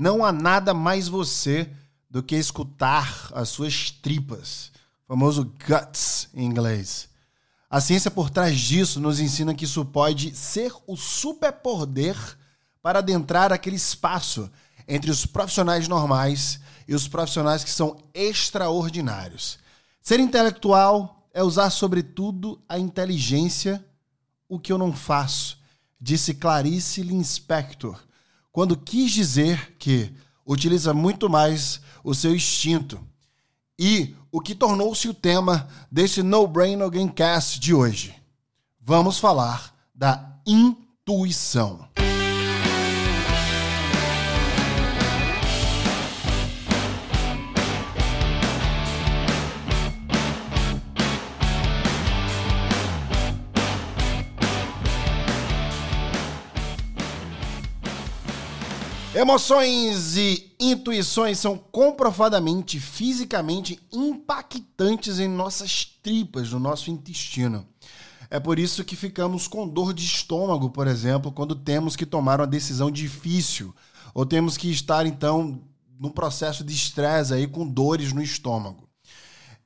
Não há nada mais você do que escutar as suas tripas, famoso guts em inglês. A ciência por trás disso nos ensina que isso pode ser o superpoder para adentrar aquele espaço entre os profissionais normais e os profissionais que são extraordinários. Ser intelectual é usar, sobretudo, a inteligência, o que eu não faço, disse Clarice Linspector, quando quis dizer que utiliza muito mais o seu instinto. E o que tornou-se o tema desse No Brain No Gamecast de hoje. Vamos falar da intuição. Emoções e intuições são comprovadamente, fisicamente impactantes em nossas tripas, no nosso intestino. É por isso que ficamos com dor de estômago, por exemplo, quando temos que tomar uma decisão difícil, ou temos que estar então num processo de estresse aí com dores no estômago.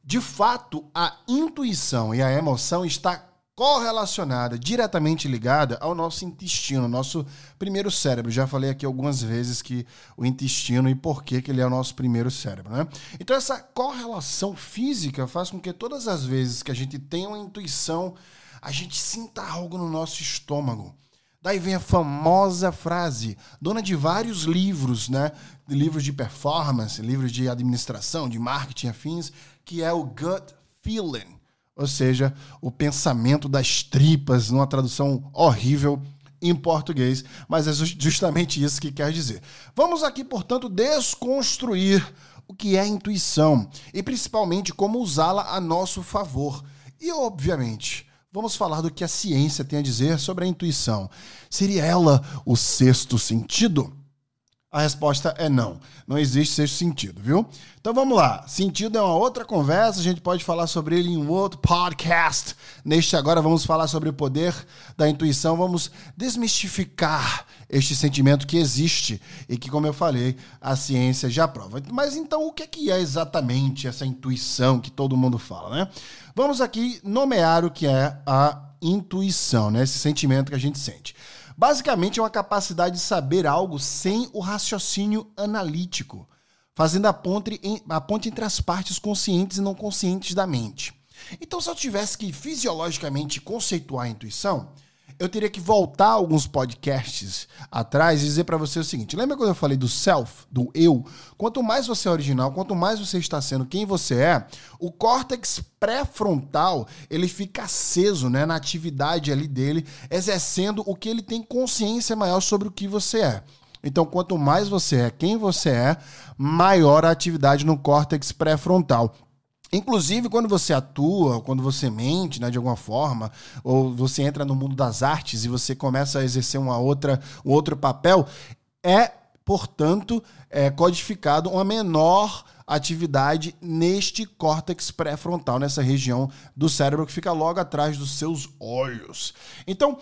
De fato, a intuição e a emoção está correlacionada, diretamente ligada ao nosso intestino, nosso primeiro cérebro. Já falei aqui algumas vezes que o intestino e por que, que ele é o nosso primeiro cérebro, né? Então essa correlação física faz com que todas as vezes que a gente tenha uma intuição, a gente sinta algo no nosso estômago. Daí vem a famosa frase, dona de vários livros, né? Livros de performance, livros de administração, de marketing afins, que é o gut feeling ou seja, o pensamento das tripas, numa tradução horrível em português, mas é justamente isso que quer dizer. Vamos aqui, portanto, desconstruir o que é intuição e principalmente como usá-la a nosso favor. E, obviamente, vamos falar do que a ciência tem a dizer sobre a intuição. Seria ela o sexto sentido? A resposta é não. Não existe sexto sentido, viu? Então vamos lá. Sentido é uma outra conversa, a gente pode falar sobre ele em um outro podcast. Neste agora vamos falar sobre o poder da intuição, vamos desmistificar este sentimento que existe e que, como eu falei, a ciência já prova. Mas então o que é exatamente essa intuição que todo mundo fala, né? Vamos aqui nomear o que é a intuição, né? Esse sentimento que a gente sente. Basicamente, é uma capacidade de saber algo sem o raciocínio analítico, fazendo a ponte, a ponte entre as partes conscientes e não conscientes da mente. Então, se eu tivesse que fisiologicamente conceituar a intuição, eu teria que voltar alguns podcasts atrás e dizer para você o seguinte: lembra quando eu falei do self, do eu? Quanto mais você é original, quanto mais você está sendo quem você é, o córtex pré-frontal ele fica aceso, né, na atividade ali dele, exercendo o que ele tem consciência maior sobre o que você é. Então, quanto mais você é quem você é, maior a atividade no córtex pré-frontal. Inclusive, quando você atua, quando você mente, né, de alguma forma, ou você entra no mundo das artes e você começa a exercer uma outra, um outro papel, é, portanto, é codificado uma menor atividade neste córtex pré-frontal, nessa região do cérebro que fica logo atrás dos seus olhos. Então,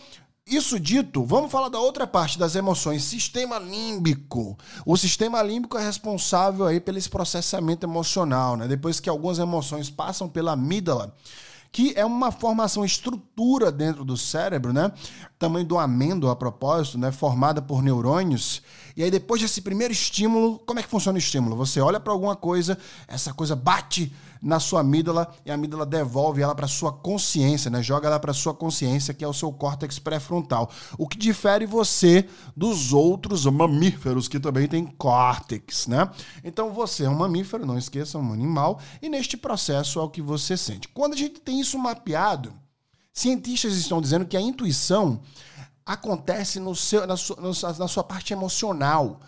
isso dito, vamos falar da outra parte das emoções, sistema límbico. O sistema límbico é responsável aí pelo processamento emocional, né? Depois que algumas emoções passam pela amígdala, que é uma formação, estrutura dentro do cérebro, né? Tamanho do amêndoa, a propósito, né? Formada por neurônios. E aí, depois desse primeiro estímulo, como é que funciona o estímulo? Você olha para alguma coisa, essa coisa bate na sua amígdala e a amígdala devolve ela para sua consciência, né? Joga ela para sua consciência, que é o seu córtex pré-frontal. O que difere você dos outros mamíferos que também têm córtex, né? Então você é um mamífero, não esqueça, um animal, e neste processo é o que você sente. Quando a gente tem isso mapeado, cientistas estão dizendo que a intuição acontece no seu, na, sua, na sua parte emocional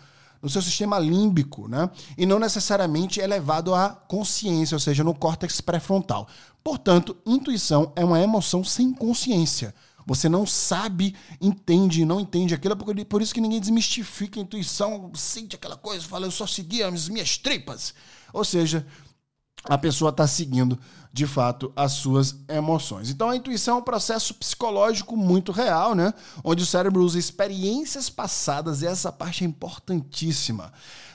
no seu sistema límbico, né? E não necessariamente elevado à consciência, ou seja, no córtex pré-frontal. Portanto, intuição é uma emoção sem consciência. Você não sabe, entende, não entende aquilo, por isso que ninguém desmistifica a intuição, sente aquela coisa, fala, eu só segui as minhas tripas. Ou seja, a pessoa está seguindo de fato as suas emoções. Então a intuição é um processo psicológico muito real, né? Onde o cérebro usa experiências passadas e essa parte é importantíssima.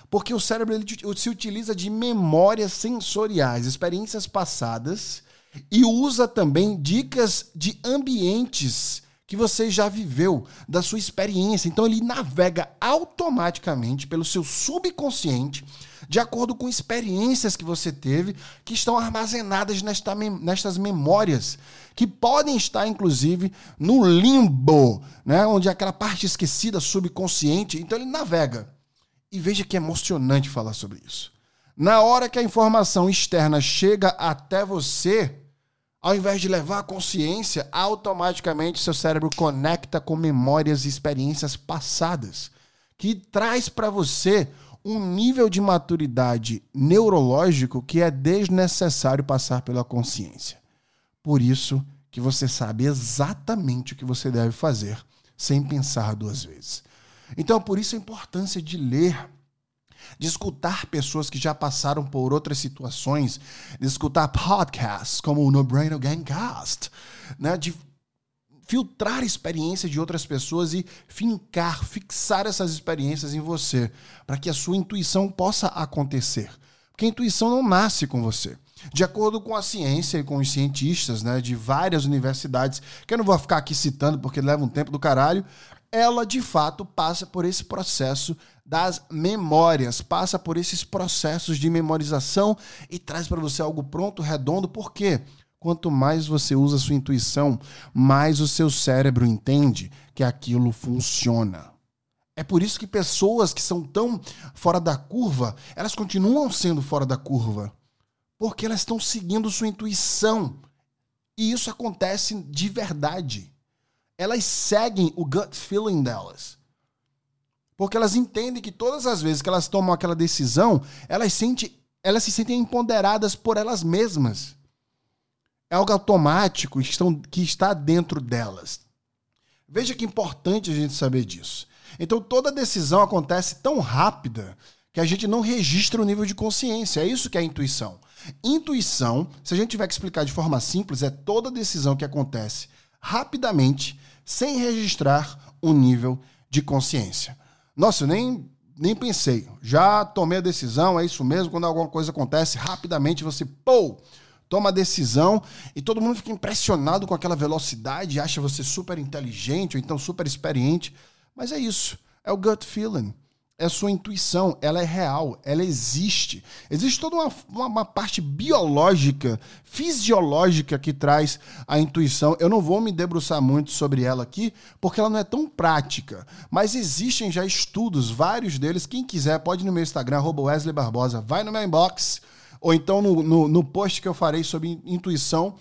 Porque o cérebro ele se utiliza de memórias sensoriais, experiências passadas e usa também dicas de ambientes que você já viveu, da sua experiência. Então ele navega automaticamente pelo seu subconsciente de acordo com experiências que você teve que estão armazenadas nesta, nestas memórias, que podem estar, inclusive, no limbo, né? onde é aquela parte esquecida, subconsciente. Então ele navega. E veja que é emocionante falar sobre isso. Na hora que a informação externa chega até você, ao invés de levar a consciência, automaticamente seu cérebro conecta com memórias e experiências passadas, que traz para você um nível de maturidade neurológico que é desnecessário passar pela consciência. Por isso que você sabe exatamente o que você deve fazer, sem pensar duas vezes. Então, por isso a importância de ler, de escutar pessoas que já passaram por outras situações, de escutar podcasts como o No Brain Gamecast, né? de filtrar a experiência de outras pessoas e fincar, fixar essas experiências em você, para que a sua intuição possa acontecer. Porque a intuição não nasce com você. De acordo com a ciência e com os cientistas né, de várias universidades, que eu não vou ficar aqui citando porque leva um tempo do caralho, ela de fato passa por esse processo das memórias, passa por esses processos de memorização e traz para você algo pronto, redondo. Por quê? Quanto mais você usa a sua intuição, mais o seu cérebro entende que aquilo funciona. É por isso que pessoas que são tão fora da curva, elas continuam sendo fora da curva. Porque elas estão seguindo sua intuição. E isso acontece de verdade. Elas seguem o gut feeling delas. Porque elas entendem que todas as vezes que elas tomam aquela decisão, elas, sente, elas se sentem empoderadas por elas mesmas é algo automático que, está dentro delas. Veja que importante a gente saber disso. Então toda decisão acontece tão rápida que a gente não registra o nível de consciência. É isso que é intuição. Intuição, se a gente tiver que explicar de forma simples, é toda decisão que acontece rapidamente, sem registrar o nível de consciência. Nossa, eu nem, nem pensei. Já tomei a decisão, é isso mesmo. Quando alguma coisa acontece, rapidamente você, pô, toma a decisão e todo mundo fica impressionado com aquela velocidade, acha você super inteligente ou então super experiente. Mas é isso, é o gut feeling. É a sua intuição, ela é real, ela existe. Existe toda uma, uma, uma, parte biológica, fisiológica que traz a intuição. Eu não vou me debruçar muito sobre ela aqui, porque ela não é tão prática. Mas existem já estudos, vários deles. Quem quiser pode ir no meu Instagram, Wesley Barbosa, vai no meu inbox ou então no, no, no post que eu farei sobre intuição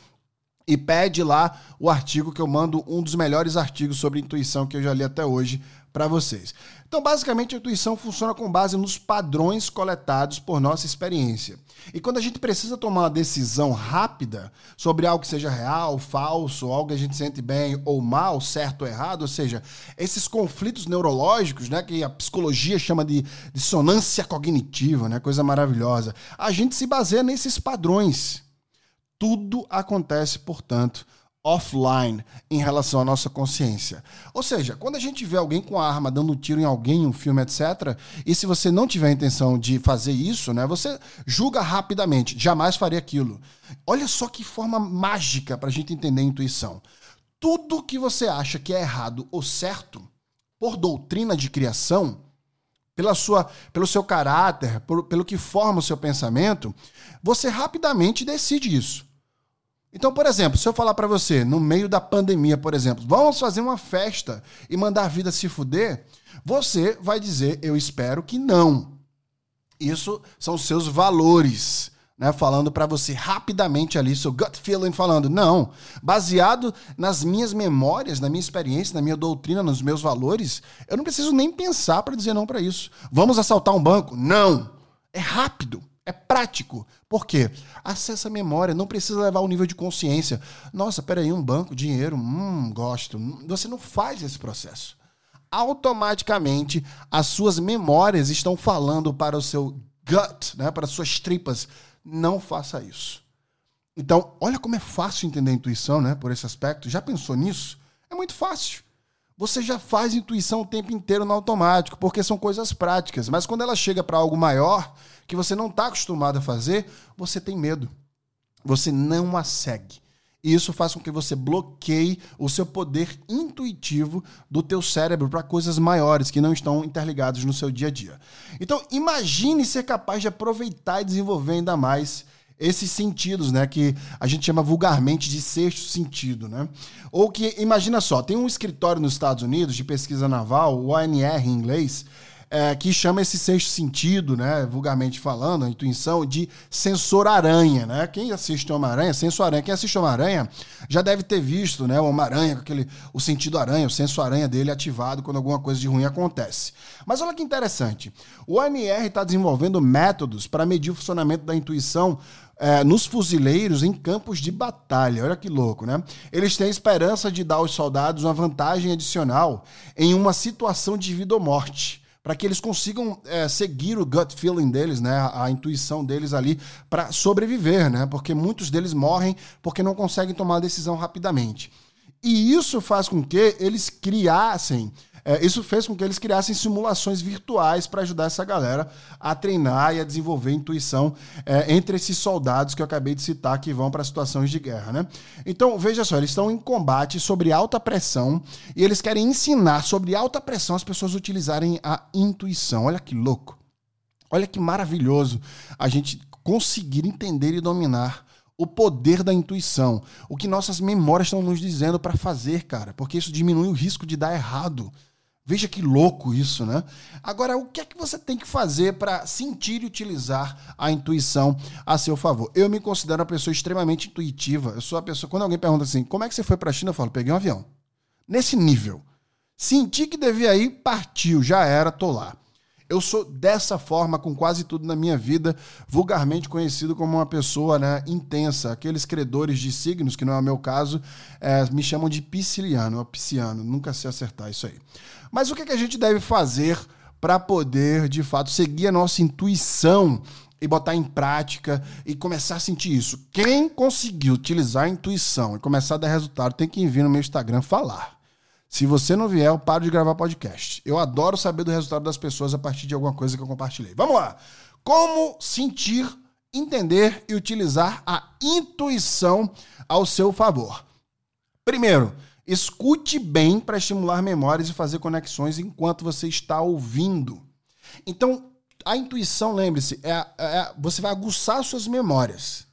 e pede lá o artigo que eu mando, um dos melhores artigos sobre intuição que eu já li até hoje para vocês. Então, basicamente, a intuição funciona com base nos padrões coletados por nossa experiência. E quando a gente precisa tomar uma decisão rápida sobre algo que seja real, falso, algo que a gente sente bem ou mal, certo ou errado, ou seja, esses conflitos neurológicos, né, que a psicologia chama de dissonância cognitiva, né, coisa maravilhosa, a gente se baseia nesses padrões. Tudo acontece, portanto, offline em relação à nossa consciência. Ou seja, quando a gente vê alguém com a arma dando um tiro em alguém, um filme, etc., e se você não tiver a intenção de fazer isso, né, você julga rapidamente, jamais faria aquilo. Olha só que forma mágica para a gente entender a intuição. Tudo que você acha que é errado ou certo, por doutrina de criação, pela sua, pelo seu caráter, por, pelo que forma o seu pensamento, você rapidamente decide isso. Então, por exemplo, se eu falar para você, no meio da pandemia, por exemplo, vamos fazer uma festa e mandar a vida se fuder, você vai dizer, eu espero que não. Isso são seus valores, né? Falando para você rapidamente ali, seu gut feeling falando, não, baseado nas minhas memórias, na minha experiência, na minha doutrina, nos meus valores, eu não preciso nem pensar para dizer não para isso. Vamos assaltar um banco? Não. É rápido. É prático. Por quê? Acessa a memória, não precisa levar o nível de consciência. Nossa, peraí, um banco, dinheiro, hum, gosto. Você não faz esse processo. Automaticamente, as suas memórias estão falando para o seu gut, né, para as suas tripas. não faça isso. Então, olha como é fácil entender a intuição, né? Por esse aspecto. Já pensou nisso? É muito fácil. Você já faz intuição o tempo inteiro no automático, porque são coisas práticas. Mas quando ela chega para algo maior, que você não está acostumado a fazer, você tem medo. Você não a segue. E isso faz com que você bloqueie o seu poder intuitivo do teu cérebro para coisas maiores que não estão interligadas no seu dia a dia. Então, imagine ser capaz de aproveitar e desenvolver ainda mais esses sentidos, né, que a gente chama vulgarmente de sexto sentido, né? Ou que imagina só, tem um escritório nos Estados Unidos de pesquisa naval, o ONR em inglês, é, que chama esse sexto sentido, né, vulgarmente falando, a intuição, de sensor-aranha. Né? Quem assiste Homem-Aranha, sensor-aranha, quem assiste Homem-Aranha já deve ter visto né, o com aquele, o sentido aranha, o sensor-aranha dele ativado quando alguma coisa de ruim acontece. Mas olha que interessante, o OMR está desenvolvendo métodos para medir o funcionamento da intuição é, nos fuzileiros em campos de batalha. Olha que louco, né? Eles têm a esperança de dar aos soldados uma vantagem adicional em uma situação de vida ou morte para que eles consigam é, seguir o gut feeling deles, né, a, intuição deles ali para sobreviver, né, porque muitos deles morrem porque não conseguem tomar decisão rapidamente. E isso faz com que eles criassem é, isso fez com que eles criassem simulações virtuais para ajudar essa galera a treinar e a desenvolver intuição é, entre esses soldados que eu acabei de citar que vão para situações de guerra, né? Então, veja só, eles estão em combate sobre alta pressão e eles querem ensinar sobre alta pressão as pessoas utilizarem a intuição. Olha que louco. Olha que maravilhoso a gente conseguir entender e dominar o poder da intuição, o que nossas memórias estão nos dizendo para fazer, cara, porque isso diminui o risco de dar errado. Veja que louco isso, né? Agora, o que é que você tem que fazer para sentir e utilizar a intuição a seu favor? Eu me considero uma pessoa extremamente intuitiva. Eu sou a pessoa. Quando alguém pergunta assim, como é que você foi para a China? Eu falo, peguei um avião. Nesse nível. Senti que devia ir, partiu, já era, tô lá. Eu sou dessa forma com quase tudo na minha vida, vulgarmente conhecido como uma pessoa né, intensa. Aqueles credores de signos, que não é o meu caso, é, me chamam de pisciano, ou pisciano. Nunca sei acertar isso aí. Mas o que, que a gente deve fazer para poder, de fato, seguir a nossa intuição e botar em prática e começar a sentir isso? Quem conseguir utilizar a intuição e começar a dar resultado tem que vir no meu Instagram falar. Se você não vier, eu paro de gravar podcast. Eu adoro saber do resultado das pessoas a partir de alguma coisa que eu compartilhei. Vamos lá! Como sentir, entender e utilizar a intuição ao seu favor? Primeiro, Escute bem para estimular memórias e fazer conexões enquanto você está ouvindo. Então, a intuição, lembre-se, é, é, você vai aguçar suas memórias.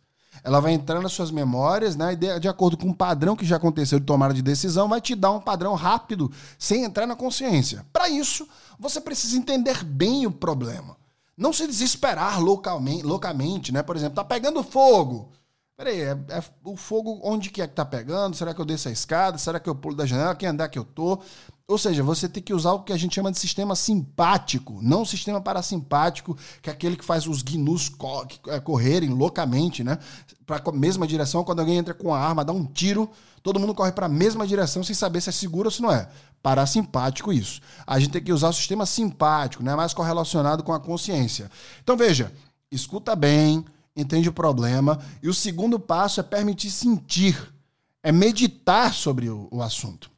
Ela vai entrar nas suas memórias, né? De, de acordo com um padrão que já aconteceu de tomada de decisão, vai te dar um padrão rápido, sem entrar na consciência. Para isso, você precisa entender bem o problema. Não se desesperar localmente, loucamente, né? Por exemplo, tá pegando fogo. Peraí, é, é, o fogo onde que é que tá pegando? Será que eu desço a escada? Será que eu pulo da janela? Quem andar que eu tô? Ou seja, você tem que usar o que a gente chama de sistema simpático, não o sistema parasimpático, que é aquele que faz os gnus é, correrem loucamente, né? Para a mesma direção. Quando alguém entra com a arma, dá um tiro, todo mundo corre para a mesma direção sem saber se é seguro ou se não é. Parasimpático isso. A gente tem que usar o sistema simpático, né? Mais correlacionado com a consciência. Então veja, escuta bem, entende o problema. E o segundo passo é permitir sentir, é meditar sobre o, o assunto.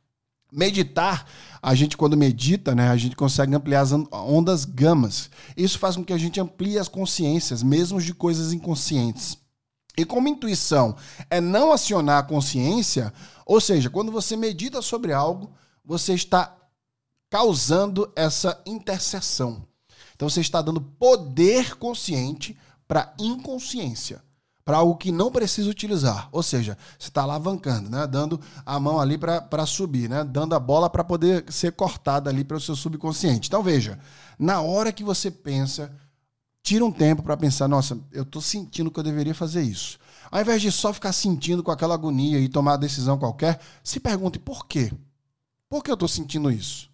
Meditar, a gente quando medita, né, a gente consegue ampliar as ondas gamas. Isso faz com que a gente amplie as consciências, mesmo de coisas inconscientes. E como intuição é não acionar a consciência, ou seja, quando você medita sobre algo, você está causando essa interseção. Então você está dando poder consciente para inconsciência, para algo que não precisa utilizar. Ou seja, você está alavancando, né? dando a mão ali para subir, né? dando a bola para poder ser cortada ali para o seu subconsciente. Então veja, na hora que você pensa, tira um tempo para pensar, nossa, eu estou sentindo que eu deveria fazer isso. Ao invés de só ficar sentindo com aquela agonia e tomar a decisão qualquer, se pergunte por quê? Por que eu estou sentindo isso?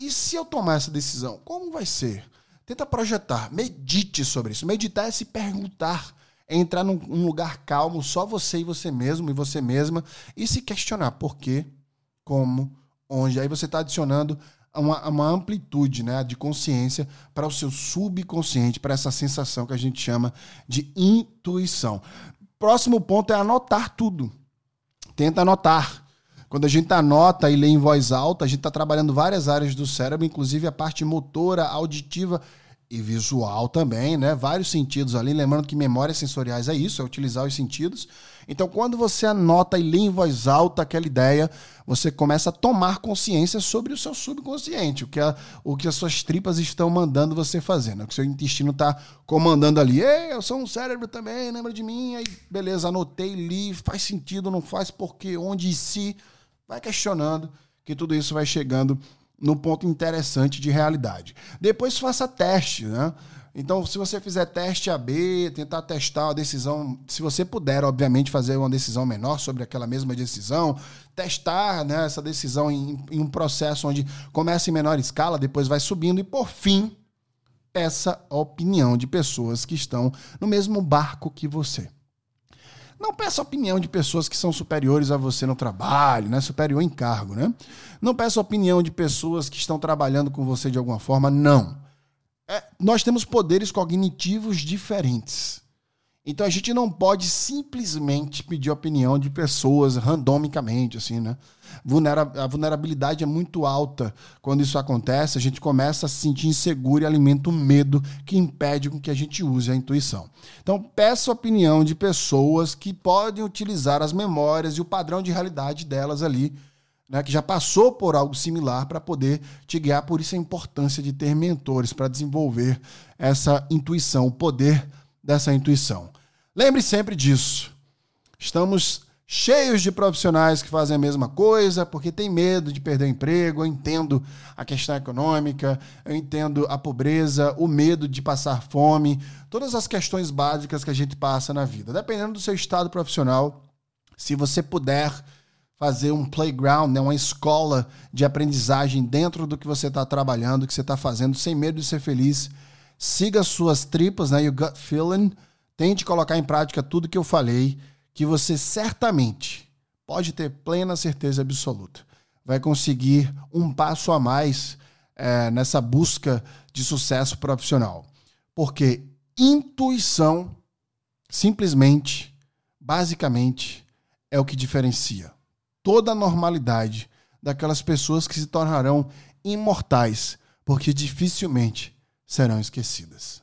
E se eu tomar essa decisão, como vai ser? Tenta projetar, medite sobre isso. Meditar é se perguntar, é entrar num, num lugar calmo, só você e você mesmo e você mesma, e se questionar por quê, como, onde. Aí você está adicionando uma, uma amplitude né, de consciência para o seu subconsciente, para essa sensação que a gente chama de intuição. Próximo ponto é anotar tudo. Tenta anotar. Quando a gente anota e lê em voz alta, a gente está trabalhando várias áreas do cérebro, inclusive a parte motora, auditiva e visual também, né? Vários sentidos ali. Lembrando que memórias sensoriais é isso, é utilizar os sentidos. Então, quando você anota e lê em voz alta aquela ideia, você começa a tomar consciência sobre o seu subconsciente, o que, a, o que as suas tripas estão mandando você fazer, né? o que seu intestino está comandando ali. Ei, eu sou um cérebro também, lembra de mim? Aí, beleza, anotei, li, faz sentido, não faz, porquê, onde e se. Vai questionando, que tudo isso vai chegando no ponto interessante de realidade. Depois faça teste, né? Então, se você fizer teste AB, tentar testar uma decisão, se você puder, obviamente, fazer uma decisão menor sobre aquela mesma decisão, testar né, essa decisão em, em um processo onde começa em menor escala, depois vai subindo e, por fim, peça a opinião de pessoas que estão no mesmo barco que você. Não peça opinião de pessoas que são superiores a você no trabalho, né? Superior em cargo, né? Não peça opinião de pessoas que estão trabalhando com você de alguma forma, não. É, nós temos poderes cognitivos diferentes. Então a gente não pode simplesmente pedir opinião de pessoas randomicamente, assim, né? A vulnerabilidade é muito alta. Quando isso acontece, a gente começa a se sentir inseguro e alimenta o medo que impede com que a gente use a intuição. Então, peça opinião de pessoas que podem utilizar as memórias e o padrão de realidade delas ali, né, que já passou por algo similar para poder te guiar. Por isso a importância de ter mentores para desenvolver essa intuição, o poder dessa intuição. Lembre sempre disso. Estamos cheios de profissionais que fazem a mesma coisa porque tem medo de perder o emprego. Eu entendo a questão econômica, eu entendo a pobreza, o medo de passar fome, todas as questões básicas que a gente passa na vida. Dependendo do seu estado profissional, se você puder fazer um playground, né, uma escola de aprendizagem dentro do que você está trabalhando, que você está fazendo, sem medo de ser feliz, siga suas tripas, né? Your gut feeling. Tente colocar em prática tudo que eu falei, que você certamente pode ter plena certeza absoluta. Vai conseguir um passo a mais é, nessa busca de sucesso profissional. Porque intuição, simplesmente, basicamente, é o que diferencia toda a normalidade daquelas pessoas que se tornarão imortais, porque dificilmente serão esquecidas.